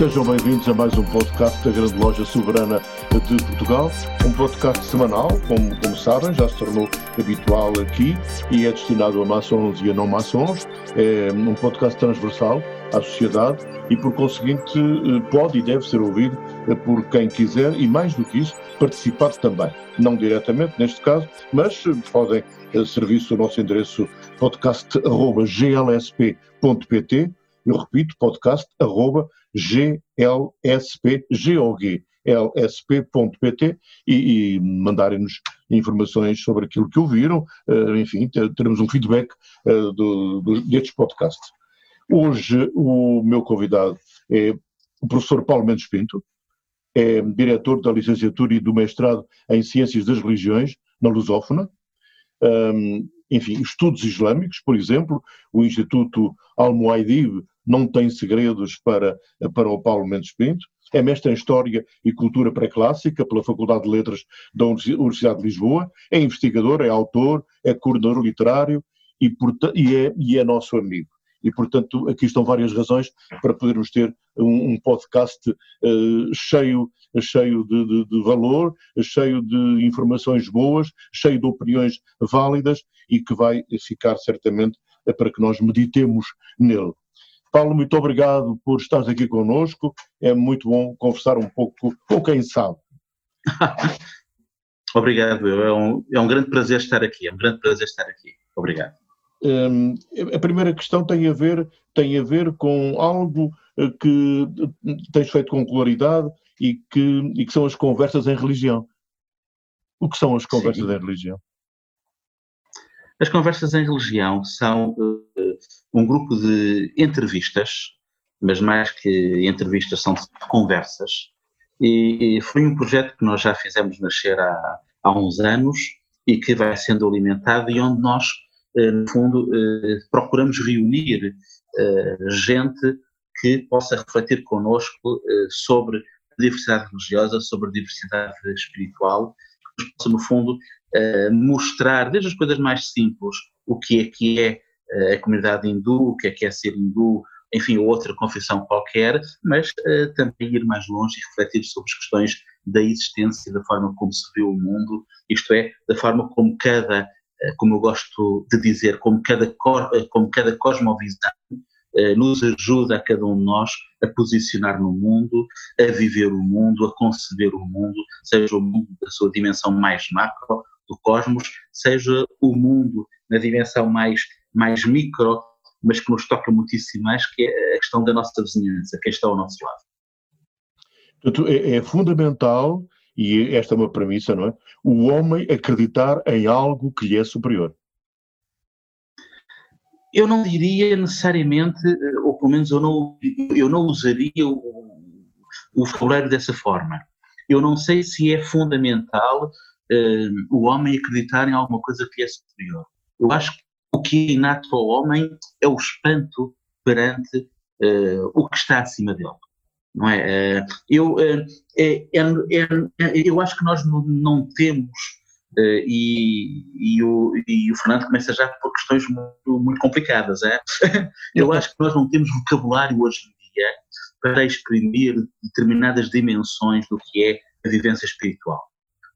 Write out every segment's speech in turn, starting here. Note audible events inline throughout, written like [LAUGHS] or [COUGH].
Sejam bem-vindos a mais um podcast da Grande Loja Soberana de Portugal. Um podcast semanal, como, como sabem, já se tornou habitual aqui e é destinado a maçons e a não maçons. É um podcast transversal à sociedade e, por conseguinte, pode e deve ser ouvido por quem quiser e, mais do que isso, participar também. Não diretamente, neste caso, mas podem servir-se o nosso endereço podcast.glsp.pt eu repito, podcast arroba glspgog.lsp.pt e, e mandarem-nos informações sobre aquilo que ouviram, uh, enfim, teremos um feedback uh, do, do, destes podcasts. Hoje o meu convidado é o professor Paulo Mendes Pinto, é diretor da licenciatura e do mestrado em Ciências das Religiões na Lusófona, um, enfim, estudos islâmicos, por exemplo, o Instituto Al-Muaidib não tem segredos para, para o Paulo Mendes Pinto, é mestre em História e Cultura Pré-Clássica pela Faculdade de Letras da Universidade de Lisboa, é investigador, é autor, é coordenador literário e, e, é, e é nosso amigo. E, portanto, aqui estão várias razões para podermos ter um, um podcast uh, cheio, cheio de, de, de, valor, cheio de informações boas, cheio de opiniões válidas e que vai ficar certamente para que nós meditemos nele. Paulo, muito obrigado por estar aqui conosco. É muito bom conversar um pouco com quem sabe. [LAUGHS] obrigado, é um, é um grande prazer estar aqui. É um grande prazer estar aqui. Obrigado. Um, a primeira questão tem a ver tem a ver com algo eh, que tens feito com claridade e que, e que são as conversas em religião. O que são as conversas Sim. em religião? As conversas em religião são uh, um grupo de entrevistas, mas mais que entrevistas, são conversas. E foi um projeto que nós já fizemos nascer há, há uns anos e que vai sendo alimentado e onde nós, uh, no fundo, uh, procuramos reunir gente que possa refletir connosco sobre diversidade religiosa, sobre diversidade espiritual, que possa, no fundo, uh, mostrar, desde as coisas mais simples, o que é que é uh, a comunidade hindu, o que é que é ser hindu, enfim, outra confissão qualquer, mas uh, também ir mais longe e refletir sobre as questões da existência, da forma como se vê o mundo, isto é, da forma como cada, como eu gosto de dizer, como cada, como cada cosmovisão eh, nos ajuda a cada um de nós a posicionar no mundo, a viver o mundo, a conceber o mundo, seja o mundo da sua dimensão mais macro, do cosmos, seja o mundo na dimensão mais, mais micro, mas que nos toca muitíssimo mais, que é a questão da nossa vizinhança, quem está ao nosso lado. Portanto, é, é fundamental, e esta é uma premissa, não é? O homem acreditar em algo que lhe é superior eu não diria necessariamente, eh, ou pelo menos eu não, eu não usaria o, o vocabulário dessa forma. Eu não sei se é fundamental uh, o homem acreditar em alguma coisa que é superior. Eu acho que o que é inato ao homem é o espanto perante uh, o que está acima dele. Não é? Uh, eu, é, é, é, eu acho que nós não, não temos e, e, o, e o Fernando começa já por questões muito, muito complicadas. É? [LAUGHS] Eu acho que nós não temos vocabulário hoje em dia para exprimir determinadas dimensões do que é a vivência espiritual.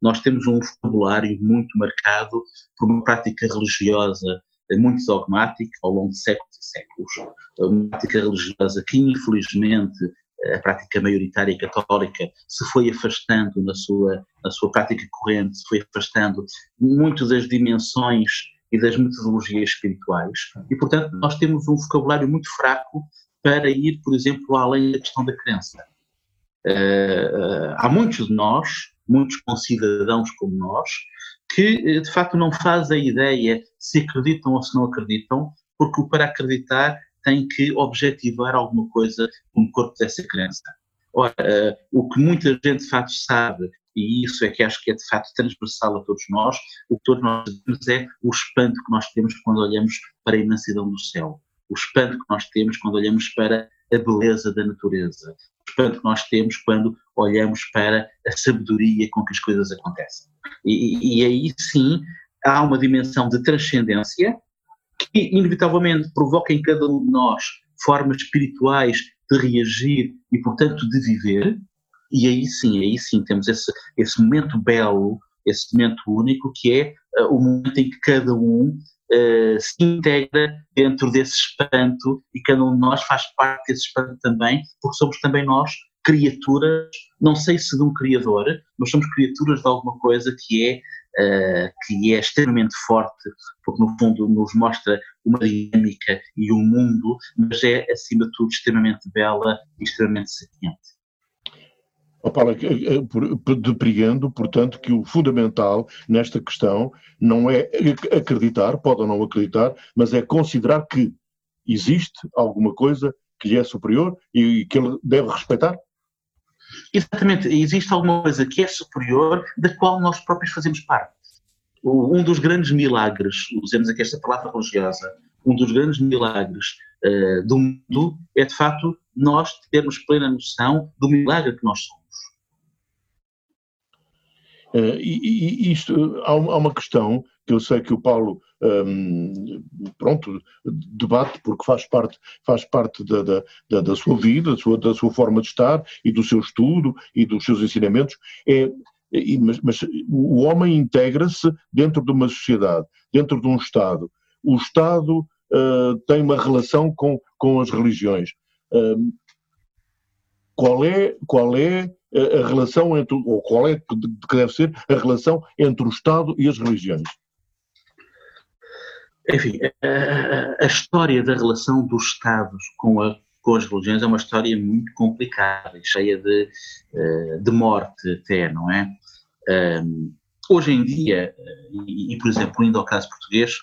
Nós temos um vocabulário muito marcado por uma prática religiosa muito dogmática ao longo de séculos e séculos. Uma prática religiosa que, infelizmente, a prática maioritária católica se foi afastando na sua, na sua prática corrente, se foi afastando muito das dimensões e das metodologias espirituais, e portanto nós temos um vocabulário muito fraco para ir, por exemplo, além da questão da crença. Uh, há muitos de nós, muitos concidadãos como nós, que de facto não fazem ideia se acreditam ou se não acreditam, porque para acreditar tem que objetivar alguma coisa no corpo dessa crença. Ora, uh, o que muita gente de facto sabe, e isso é que acho que é de facto transversal a todos nós, o que todos nós temos é o espanto que nós temos quando olhamos para a imensidão do céu, o espanto que nós temos quando olhamos para a beleza da natureza, espanto que nós temos quando olhamos para a sabedoria com que as coisas acontecem. E, e aí sim há uma dimensão de transcendência que inevitavelmente provoca em cada um de nós formas espirituais de reagir e, portanto, de viver, e aí sim, aí sim temos esse, esse momento belo, esse momento único, que é uh, o momento em que cada um uh, se integra dentro desse espanto e cada um de nós faz parte desse espanto também, porque somos também nós criaturas, não sei se de um criador, mas somos criaturas de alguma coisa que é uh, que é extremamente forte, porque no fundo nos mostra uma dinâmica e um mundo, mas é acima de tudo extremamente bela e extremamente sapiente. Oh, portanto, que o fundamental nesta questão não é acreditar, pode ou não acreditar, mas é considerar que existe alguma coisa que lhe é superior e que ele deve respeitar? Exatamente, existe alguma coisa que é superior da qual nós próprios fazemos parte. Um dos grandes milagres, usemos aqui esta palavra religiosa, um dos grandes milagres uh, do mundo é de facto nós termos plena noção do milagre que nós somos. Uh, e, e, isto, há, há uma questão que eu sei que o Paulo um, pronto, debate porque faz parte, faz parte da, da, da, sua vida, da sua, da sua forma de estar e do seu estudo e dos seus ensinamentos, é, mas, mas o homem integra-se dentro de uma sociedade, dentro de um Estado. O Estado uh, tem uma relação com, com as religiões. Uh, qual é, qual é a relação entre, ou qual é que deve ser a relação entre o Estado e as religiões? Enfim, a, a, história da relação dos Estados com, a, com as religiões é uma história muito complicada e cheia de, eh, de morte até, não é? Hoje em dia, e, e, por exemplo, indo ao caso português,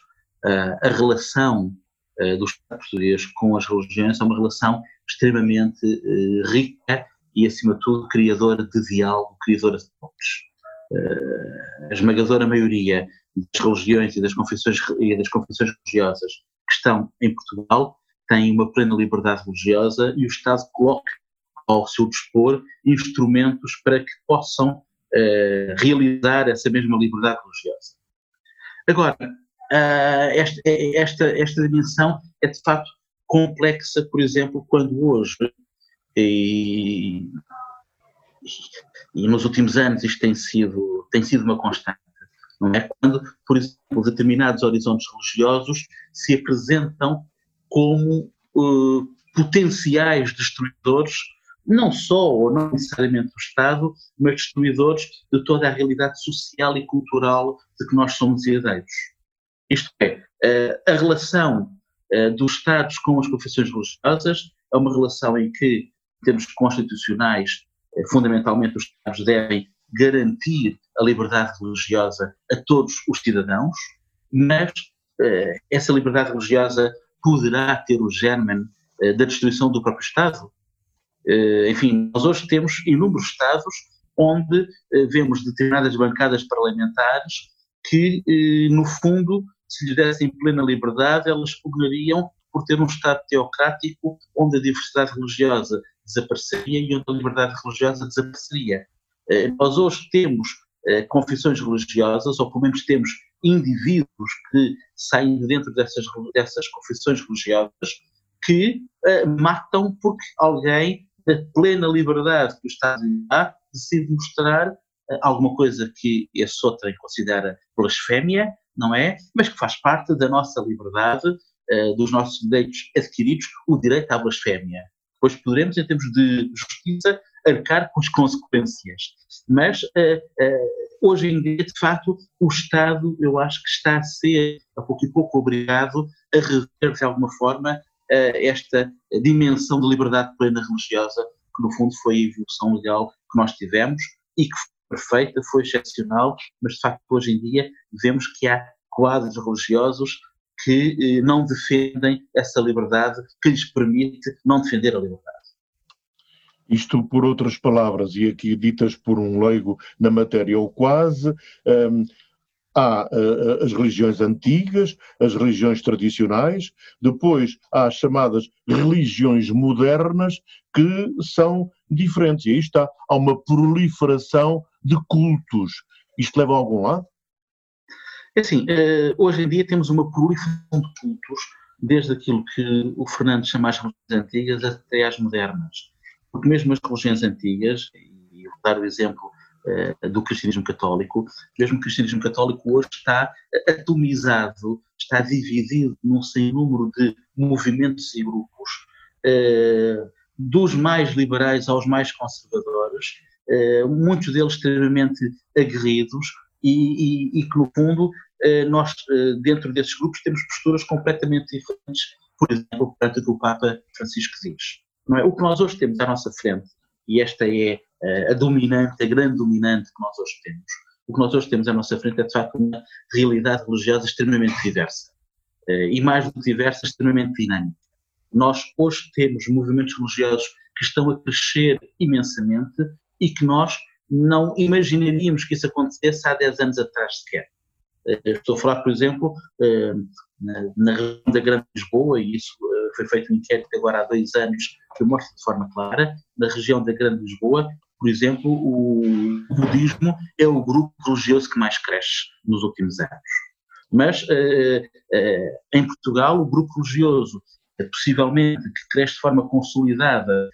uh, a relação do Estado português com as religiões é uma relação extremamente rica e, acima de tudo, criadora de diálogo, criadora de pontes. a esmagadora maioria das religiões e das confissões, e das confissões religiosas que estão em Portugal têm uma plena liberdade religiosa e o Estado coloca ao seu dispor instrumentos para que possam uh, realizar essa mesma liberdade religiosa. Agora, uh, esta, esta, esta dimensão é de facto complexa, por exemplo, quando hoje, e, e nos últimos anos isto tem sido, tem sido uma constante, não é? Quando, por exemplo, determinados horizontes religiosos se apresentam como uh, potenciais destruidores, não só ou não necessariamente do Estado, mas destruidores de toda a realidade social e cultural de que nós somos herdeiros. Isto é, uh, a relação uh, dos Estados com as confissões religiosas é uma relação em que, termos constitucionais, fundamentalmente os Estados devem garantir a liberdade religiosa a todos os cidadãos, mas eh, essa liberdade religiosa poderá ter o germen eh, da destruição do próprio Estado. Eh, enfim, nós hoje temos inúmeros Estados onde eh, vemos determinadas bancadas parlamentares que, eh, no fundo, se lhes dessem plena liberdade, elas pugnariam por ter um Estado teocrático onde a diversidade religiosa desapareceria e onde a liberdade religiosa desapareceria. Eh, nós hoje temos eh, confissões religiosas, ou pelo menos temos indivíduos que saem de dentro dessas, dessas confissões religiosas que uh, matam porque alguém, na plena liberdade que o Estado lhe dá, decide mostrar alguma coisa que esse outro considera blasfémia, não é? Mas que faz parte da nossa liberdade, dos nossos direitos adquiridos, o direito à blasfémia. Pois poderemos, em termos de justiça, arcar com as consequências. Mas, uh, uh, hoje em dia, de facto, o Estado, eu acho que está a ser, a pouco e pouco, obrigado a rever, de alguma forma, uh, esta dimensão de liberdade plena religiosa, que no fundo foi a evolução legal que nós tivemos e que foi perfeita, foi excepcional, mas de facto hoje em dia vemos que há quadros religiosos que eh, não defendem essa liberdade que lhes permite não defender a liberdade. Isto, por outras palavras, e aqui ditas por um leigo na matéria ou quase, um, há uh, as religiões antigas, as religiões tradicionais, depois há as chamadas religiões modernas que são diferentes. E aí está, há uma proliferação de cultos. Isto leva a algum lado? É assim, uh, hoje em dia temos uma proliferação de cultos, desde aquilo que o Fernando chama as religiões antigas até às modernas. Porque mesmo as religiões antigas, e vou dar o exemplo uh, do cristianismo católico, mesmo o cristianismo católico hoje está atomizado, está dividido num sem número de movimentos e grupos, uh, dos mais liberais aos mais conservadores, muitos deles extremamente aguerridos, e, e, e que, no fundo, eh, nós, eh, dentro desses grupos, temos posturas completamente diferentes, por exemplo, perante o que o Papa Francisco diz. Não é? O que nós hoje temos à nossa frente, e esta é eh, a dominante, a grande dominante que nós hoje temos, o que nós hoje temos à nossa frente é, de facto, uma realidade religiosa extremamente diversa. E mais do que diversa, extremamente dinâmica. Nós hoje temos movimentos religiosos que estão a crescer imensamente e que nós não imaginaríamos que isso acontecesse há 10 anos atrás sequer. Eh, estou a falar, por exemplo, eh, na, região da Grande Lisboa, e isso eh, foi feito um inquérito agora há dois anos que mostra de forma clara, na região da Grande Lisboa, por exemplo, o budismo é o grupo religioso que mais cresce nos últimos anos. Mas em Portugal, o grupo religioso, possivelmente, que cresce de forma consolidada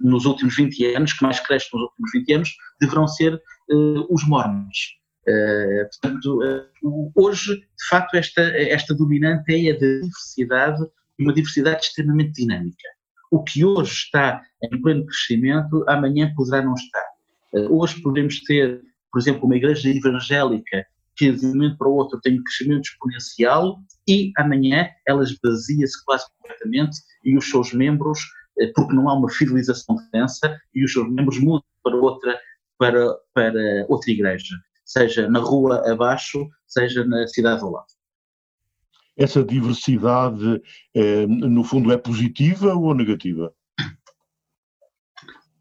nos últimos 20 anos, que mais cresce nos últimos 20 anos, deverão ser uh, os mormons. Uh, portanto, uh, hoje, de facto, esta, esta dominante é a diversidade, uma diversidade extremamente dinâmica. O que hoje está em pleno crescimento, amanhã poderá não estar. hoje podemos ter, por exemplo, uma igreja evangélica que de um momento para o outro tem um crescimento exponencial e amanhã ela esvazia-se quase completamente e os seus membros porque não há uma fidelização densa e os seus membros mudam para outra, para, para outra igreja, seja na rua abaixo, seja na cidade ao lado. Essa diversidade, eh, no fundo, é positiva ou negativa?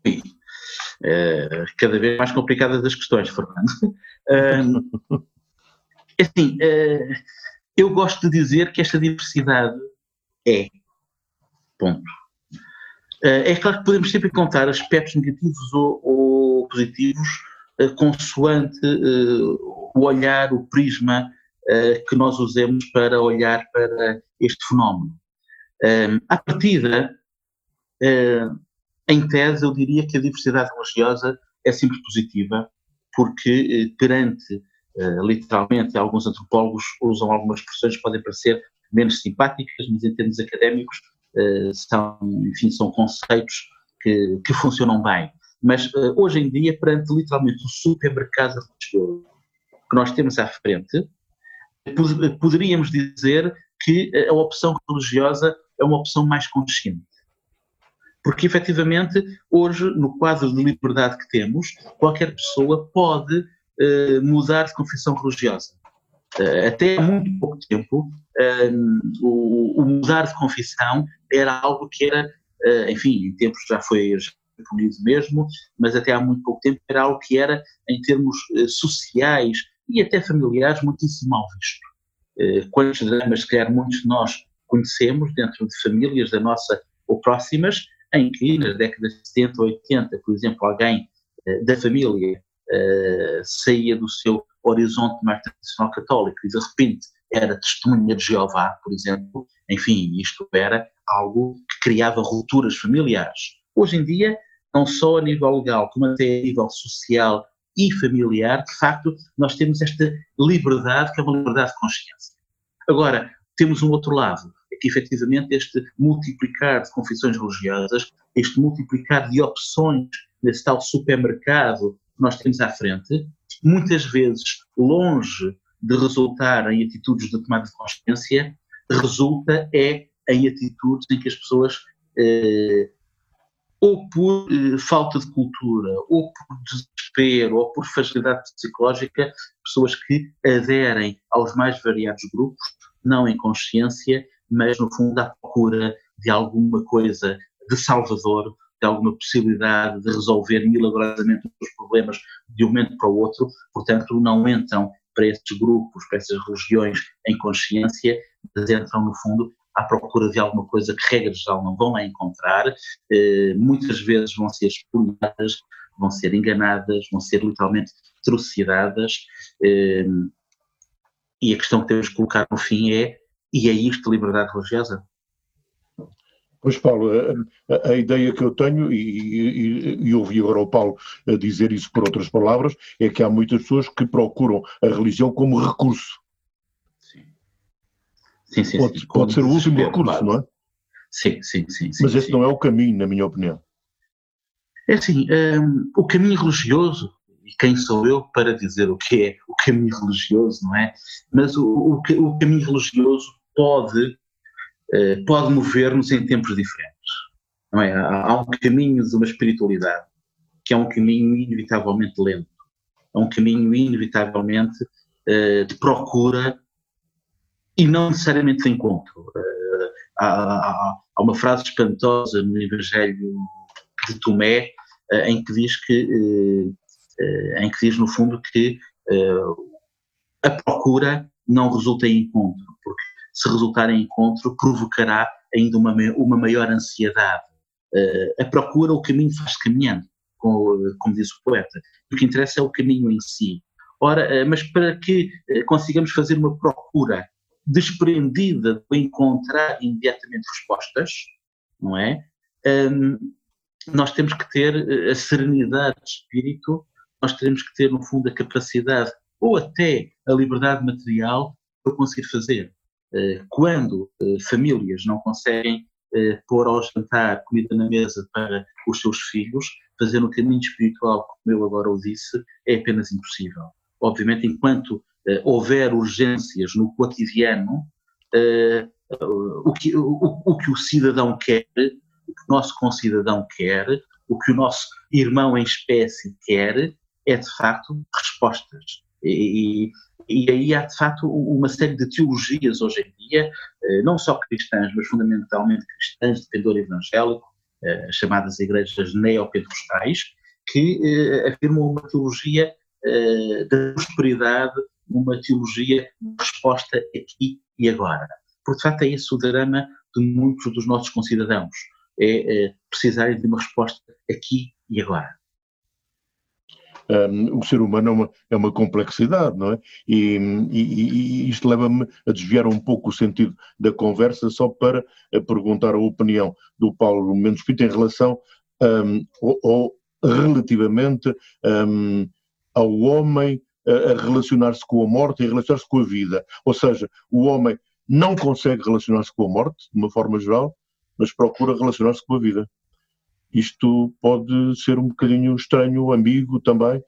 Sim. É, cada vez mais complicadas as questões, Fernando. [LAUGHS] É, assim, é, eu gosto de dizer que esta diversidade é, ponto. Eh, é claro que podemos sempre contar aspectos negativos ou, ou positivos eh, consoante eh, o olhar, o prisma que nós usemos para olhar para este fenómeno. À partida, em tese, eu diria que a diversidade religiosa é sempre positiva, porque perante, literalmente, alguns antropólogos usam algumas expressões que podem parecer menos simpáticas, mas em termos académicos são, enfim, são conceitos que, que [LAUGHS] funcionam bem. Mas uh, hoje em dia, perante literalmente o supermercado religioso que nós temos à frente, poderíamos dizer que a opção religiosa é uma opção mais consciente. Porque, efetivamente, hoje, no quadro de liberdade que temos, qualquer pessoa pode uh, mudar de confissão religiosa. Uh, até há muito pouco tempo, uh, o, o, mudar de confissão era algo que era, uh, enfim, em tempos já foi punido mesmo, mas até há muito pouco tempo era algo que era, em termos sociais e até familiares, muitíssimo mal visto. quantos dramas, se calhar, muitos de nós conhecemos dentro de famílias da nossa ou próximas, em que nas décadas de 70 ou 80, por exemplo, alguém da família saía do seu horizonte mais tradicional católico e de repente era testemunha de Jeová, por exemplo, enfim, isto era algo que criava rupturas familiares. Hoje em dia, não só a nível legal, como até a nível social e familiar, de facto, nós temos esta liberdade, que é uma liberdade de consciência. Agora, temos um outro lado, é que efetivamente este multiplicar de confissões religiosas, este multiplicar de opções nesse tal supermercado que nós temos à frente, muitas vezes longe de resultar em atitudes de tomada de consciência, resulta é em atitudes em que as pessoas eh, ou por eh, falta de cultura, ou por desespero, ou por fragilidade psicológica, pessoas que aderem aos mais variados grupos, não em consciência, mas no fundo à procura de alguma coisa de salvador, alguma possibilidade de resolver milagrosamente os problemas de um momento para o outro, portanto não entram para esses grupos, para essas religiões em consciência, mas entram no fundo à procura de alguma coisa que, regra geral, não vão encontrar, eh, muitas vezes vão ser expoliadas, vão ser enganadas, vão ser literalmente trucidadas, eh, e a questão que temos que colocar no fim é, e é isto liberdade religiosa? Pois, Paulo, a, a, ideia que eu tenho, e, e, e, ouvi agora o Paulo dizer isso por outras palavras, é que há muitas pessoas que procuram a religião como recurso. Sim, sim, pode, sim. pode ser o último recurso, claro. não é? Sim, sim, sim. Mas sim, esse não é o caminho, na minha opinião. É assim, um, o caminho religioso, e quem sou eu para dizer o que é o caminho religioso, não é? Mas o, o, o caminho religioso pode, pode mover-nos em tempos diferentes, não é? Há, um caminho de uma espiritualidade que é um caminho inevitavelmente lento, é um caminho inevitavelmente uh, de procura e não necessariamente de encontro. Uh, há, há, há, uma frase espantosa no Evangelho de Tomé em que diz que em que diz no fundo que a procura não resulta em encontro, porque se resultar em encontro provocará ainda uma, uma maior ansiedade. a procura, o caminho faz caminhando, como, como diz o poeta. O que interessa é o caminho em si. Ora, mas para que consigamos fazer uma procura desprendida de encontrar imediatamente respostas, não é? Um, nós temos que ter a serenidade de espírito, nós temos que ter, no fundo, a capacidade ou até a liberdade material para conseguir fazer. Uh, quando uh, famílias não conseguem uh, pôr ao jantar comida na mesa para os seus filhos, fazer um caminho espiritual, como eu agora o disse, é apenas impossível. Obviamente, enquanto houver urgências no cotidiano, o, que, o, o, que o cidadão quer, o que o nosso concidadão quer, o que o nosso irmão em espécie quer, é de facto respostas. E, e, aí há de facto uma série de teologias hoje em dia, não só cristãs, mas fundamentalmente cristãs de pendor evangélico, chamadas igrejas neopentecostais, que afirmam uma teologia da prosperidade uma teologia de resposta aqui e agora. Porque, de facto, é esse o drama de muitos dos nossos concidadãos, é precisarem de uma resposta aqui e agora. Um, o ser humano é uma, é uma complexidade, não é? E, e, e isto leva-me a desviar um pouco o sentido da conversa só para perguntar a opinião do Paulo Mendes Pinto em relação um, ou, ou relativamente um, ao homem a relacionar-se com a morte e relacionar-se com a vida. Ou seja, o homem não consegue relacionar-se com a morte, de uma forma geral, mas procura relacionar-se com a vida. Isto pode ser um bocadinho estranho, ambíguo também.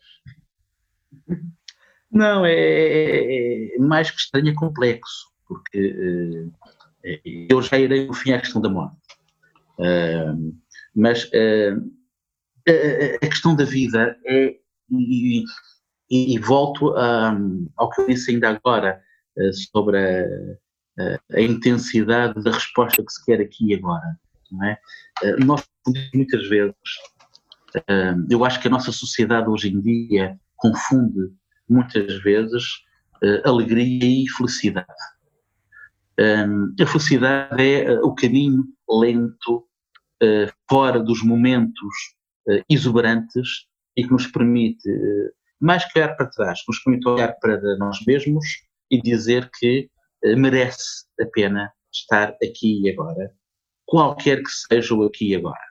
Não, é, é, é mais que estranho, é complexo, porque uh, eu já irei no fim à questão da morte. Mas a, questão da vida é, e, e, e volto a, ao que eu disse ainda agora uh, sobre a, a, a, intensidade da resposta que se quer aqui e agora. É? Uh, nós, muitas vezes, uh, eu acho que a nossa sociedade hoje em dia confunde muitas vezes alegria e felicidade. Um, a felicidade é o caminho lento, fora dos momentos exuberantes e que nos permite mais que olhar para trás, nos permite olhar para nós mesmos e dizer que eh, merece a pena estar aqui e agora, qualquer que seja o aqui e agora.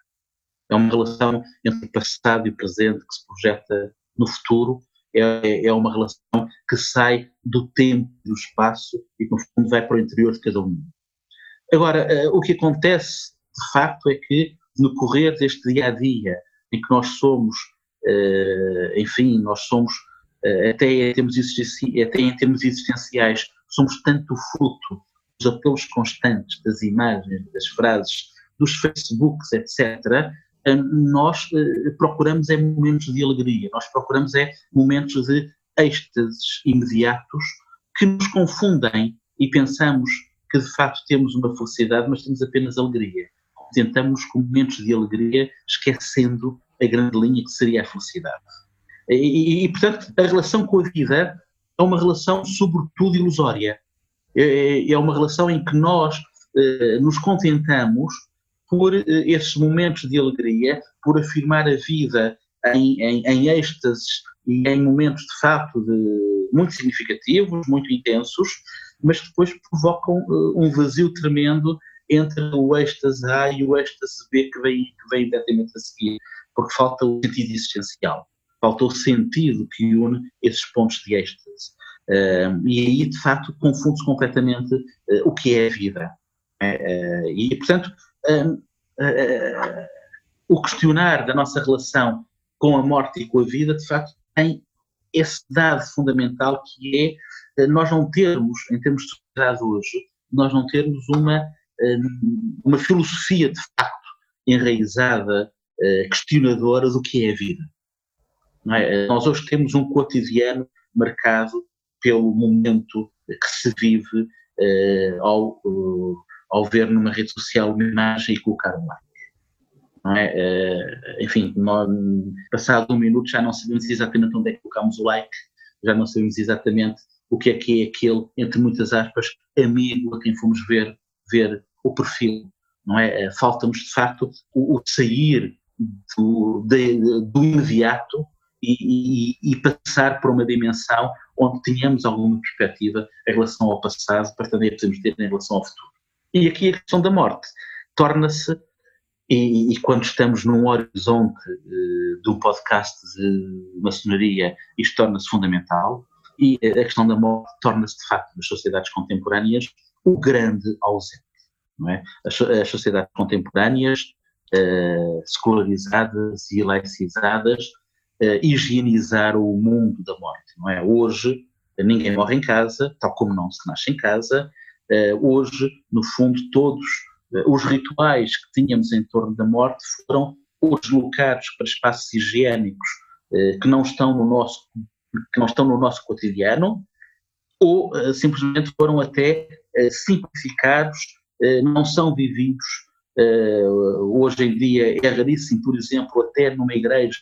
É uma relação entre passado e presente que se projeta no futuro, é, é uma relação que sai do tempo e do espaço e no fundo, vai para o interior de cada um. Agora, o que acontece, de facto, é que no correr deste dia a dia, em que nós somos, enfim, nós somos, até em termos, até em termos existenciais, somos tanto fruto dos apelos constantes das imagens, das frases, dos Facebooks, etc., nós procuramos é momentos de alegria, nós procuramos é momentos de êxtases imediatos que nos confundem e pensamos que de facto temos uma felicidade, mas temos apenas alegria. Tentamos com momentos de alegria, esquecendo a grande linha que seria a felicidade. E, e, portanto, a relação com a vida é uma relação sobretudo ilusória. É, é uma relação em que nós eh, nos contentamos por eh, esses momentos de alegria, por afirmar a vida em, em, em êxtases e em momentos de facto de, muito significativos, muito intensos, mas depois provocam uh, um vazio tremendo entre o êxtase A e o êxtase B que vem, que vem imediatamente a seguir, porque falta o sentido existencial, falta o sentido que une esses pontos de êxtase. Uh, e aí, de facto, confunde-se completamente uh, o que é a vida. Uh, e, portanto, o questionar da nossa relação com a morte e com a vida, de facto, tem esse dado fundamental que é eh, nós não termos, em termos de sociedade hoje, nós não termos uma, eh, uma filosofia de facto enraizada, eh, questionadora do que é a vida. É? Nós hoje temos um cotidiano marcado pelo momento que se vive ao, ao ver numa rede social uma imagem e colocar um like é? Uh, enfim, nós, passado um minuto já não sabemos exatamente onde é que colocamos o like, já não sabemos exatamente o que é que é aquele, entre muitas aspas, amigo a quem fomos ver, ver o perfil, não é? Uh, Falta-nos, de facto, o, o sair do, de, do imediato e, e, e, passar para uma dimensão onde tenhamos alguma perspectiva em relação ao passado, para também podemos ter em relação ao futuro. E aqui a questão da morte torna-se e, e, quando estamos num horizonte uh, de um podcast de maçonaria, isto torna-se fundamental e a questão da morte torna-se, de facto, nas sociedades contemporâneas, o grande ausente. Não é? as, as sociedades contemporâneas, uh, secularizadas e laicizadas, uh, higienizaram o mundo da morte. Não é? Hoje, ninguém morre em casa, tal como não se nasce em casa. Hoje, no fundo, todos os rituais que tínhamos em torno da morte foram ou deslocados para espaços higiênicos eh, que não estão no nosso que não estão no nosso cotidiano ou eh, simplesmente foram até eh, simplificados, não são vividos. hoje em dia é raríssimo, por exemplo, até numa igreja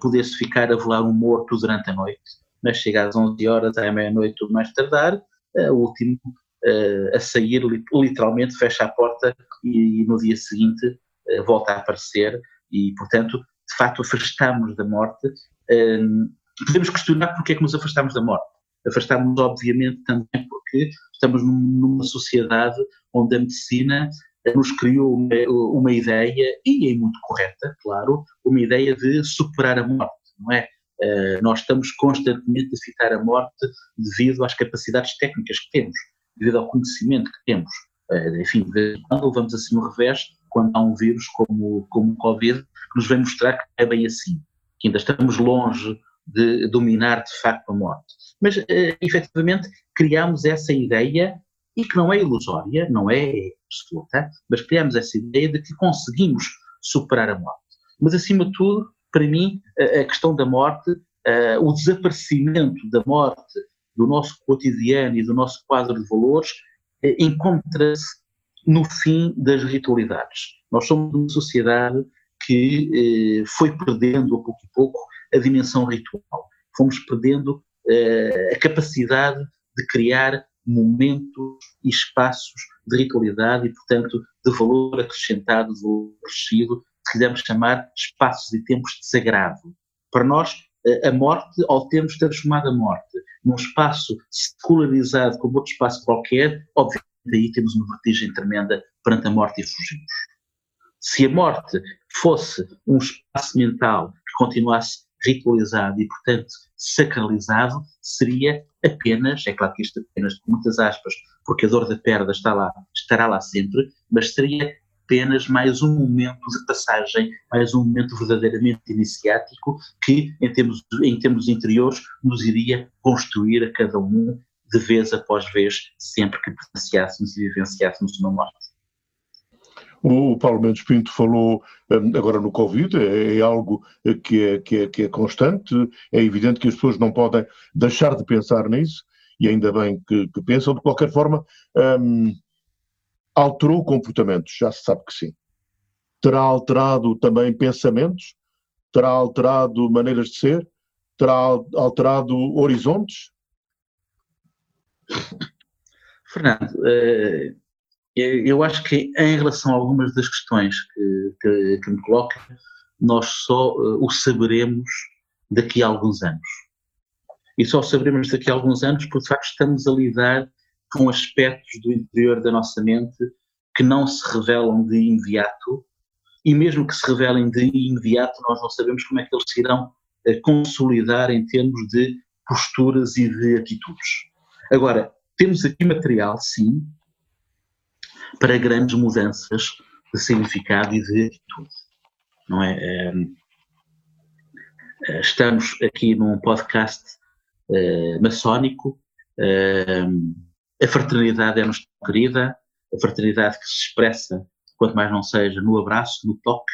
poder-se ficar a velar um morto durante a noite, mas chega às 11 horas, à meia-noite, tudo mais tardar, o último uh, a sair, literalmente fecha a porta e, no dia seguinte uh, volta a aparecer e, portanto, de facto afastamos da morte. Uh, podemos questionar porque é que nos afastamos da morte. Afastamos, obviamente, também porque estamos numa sociedade onde a medicina nos criou uma, uma, ideia, e é muito correta, claro, uma ideia de superar a morte, não é? Uh, nós estamos constantemente a citar a morte devido às capacidades técnicas que temos devido ao conhecimento que temos. Uh, enfim, quando levamos assim no revés, quando há um vírus como, como o Covid, que nos vem mostrar que é bem assim, que ainda estamos longe de dominar de facto a morte. Mas, uh, efetivamente, criamos essa ideia, e que não é ilusória, não é absoluta, mas criamos essa ideia de que conseguimos superar a morte. Mas, acima de tudo, para mim, a questão da morte, o desaparecimento da morte do nosso cotidiano e do nosso quadro de valores eh, encontra-se no fim das ritualidades. Nós somos uma sociedade que eh, foi perdendo a pouco e pouco a dimensão ritual. Fomos perdendo eh, a capacidade de criar momentos e espaços de ritualidade e, portanto, de valor acrescentado, de valor crescido, se quisermos chamar espaços e tempos de sagrado. Para nós, a morte, ao termos transformado a morte num espaço secularizado como outro espaço qualquer, obviamente aí temos uma vertigem tremenda perante a morte e fugimos. Se a morte fosse um espaço mental que continuasse ritualizado e, portanto, sacralizado, seria apenas, é claro que isto apenas com muitas aspas, porque a dor da perda está lá, estará lá sempre, mas seria apenas mais um momento de passagem, mais um momento verdadeiramente iniciático que, em termos, em termos interiores, nos iria construir a cada um de vez após vez, sempre que presenciássemos e vivenciássemos uma morte. O Paulo Mendes Pinto falou hum, agora no Covid, é, é algo que é, que, é, que é constante, é evidente que as pessoas não podem deixar de pensar nisso, e ainda bem que, que pensam, de qualquer forma, hum, alterou comportamentos, já se sabe que sim. Terá alterado também pensamentos, terá alterado maneiras de ser, terá alterado horizontes? Fernando, eh, eu acho que em relação a algumas das questões que, me coloca, nós só eh, o saberemos daqui a alguns anos. E só saberemos daqui a alguns anos porque, de facto, estamos a lidar com aspectos do interior da nossa mente que não se revelam de imediato, e mesmo que se revelem de imediato, nós não sabemos como é que eles se irão eh, consolidar em termos de posturas e de atitudes. Agora, temos aqui material, sim, para grandes mudanças de significado e de atitude. Não é? Ehm, eh, estamos aqui num podcast uh, maçónico, uh, a fraternidade é-nos querida, a fraternidade que se expressa, quanto mais não seja, no abraço, no toque,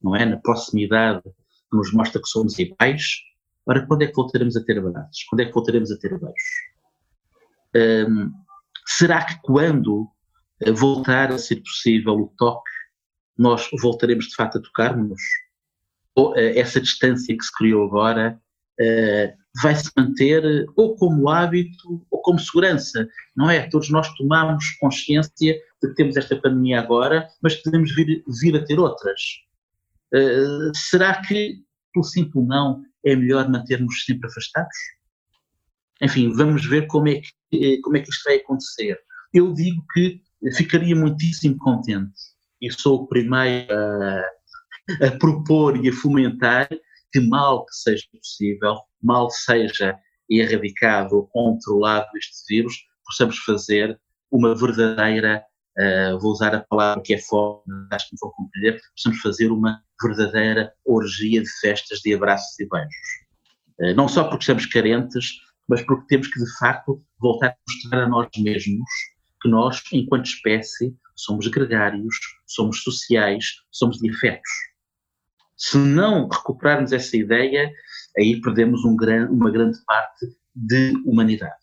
não é? Na proximidade que nos mostra que somos iguais. Ora, quando é que voltaremos a ter abraços? Quando é que voltaremos a ter beijos? Um, será que quando voltar a ser possível o toque, nós voltaremos de facto a tocar-nos? Ou uh, essa distância que se criou agora uh, vai se manter ou como hábito ou como segurança, não é? Todos nós tomamos consciência de que temos esta pandemia agora, mas podemos vir, vir a ter outras. Uh, será que, pelo simples não, é melhor mantermos sempre afastados? Enfim, vamos ver como é que, como é que isto vai acontecer. Eu digo que ficaria muitíssimo contente e sou o primeiro a, a propor e a fomentar que mal que seja possível, mal seja erradicado ou controlado este vírus, possamos fazer uma verdadeira, uh, vou usar a palavra que é forte, acho que me vou compreender, possamos fazer uma verdadeira orgia de festas, de abraços e beijos. Uh, não só porque estamos carentes, mas porque temos que, de facto, voltar a mostrar a nós mesmos que nós, enquanto espécie, somos gregários, somos sociais, somos de afetos. Se não recuperarmos essa ideia, aí perdemos um gran, uma grande parte de humanidade.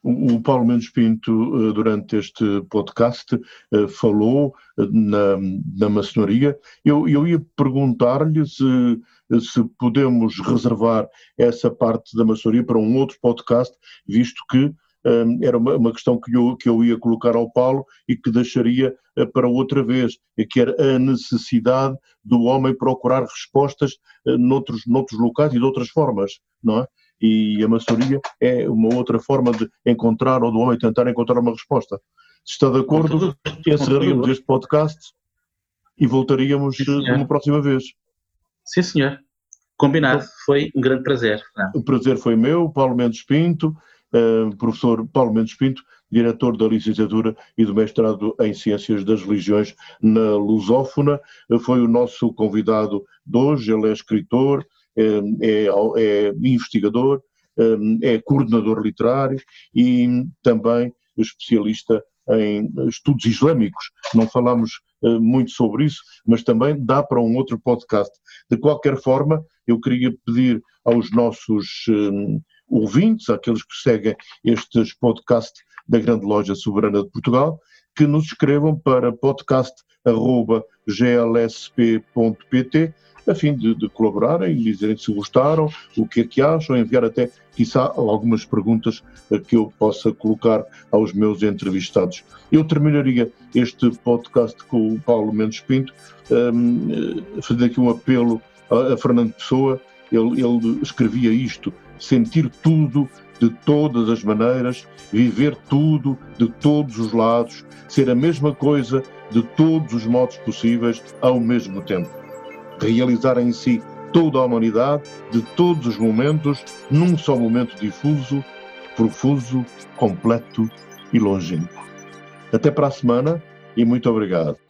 O Paulo Mendes Pinto, eh, durante este podcast, eh, falou eh, na, na maçonaria. Eu, eu ia perguntar-lhe se, se podemos reservar essa parte da maçonaria para um outro podcast, visto que um, era uma, uma, questão que eu, que eu ia colocar ao Paulo e que deixaria uh, para outra vez, que era a necessidade do homem procurar respostas uh, noutros, noutros locais e de outras formas, não é? E a maçonaria é uma outra forma de encontrar, ou do homem tentar encontrar uma resposta. Se está de acordo, encerraríamos este podcast e voltaríamos Sim, uma próxima vez. Sim, senhor. Combinado. Foi um grande prazer. O prazer foi meu, Paulo Mendes Pinto. Uh, professor Paulo Mendes Pinto, diretor da licenciatura e do mestrado em Ciências das Religiões na Lusófona, uh, foi o nosso convidado de hoje. Ele é escritor, é, é investigador, é coordenador literário e também especialista em estudos islâmicos. Não falamos uh, muito sobre isso, mas também dá para um outro podcast. De qualquer forma, eu queria pedir aos nossos um, ouvintes, àqueles que seguem estes podcasts da Grande Loja Soberana de Portugal, que nos escrevam para podcast.glsp.pt a fim de, de colaborarem e dizerem se gostaram, o que é que acham, enviar até, quiçá, algumas perguntas que eu possa colocar aos meus entrevistados. Eu terminaria este podcast com o Paulo Mendes Pinto, um, fazendo aqui um apelo a, a Fernando Pessoa, ele, ele escrevia isto, sentir tudo de todas as maneiras, viver tudo de todos os lados, ser a mesma coisa de todos os modos possíveis ao mesmo tempo. Realizar em si toda a humanidade, de todos os momentos, num só momento difuso, profuso, completo e longínquo. Até para a semana e muito obrigado.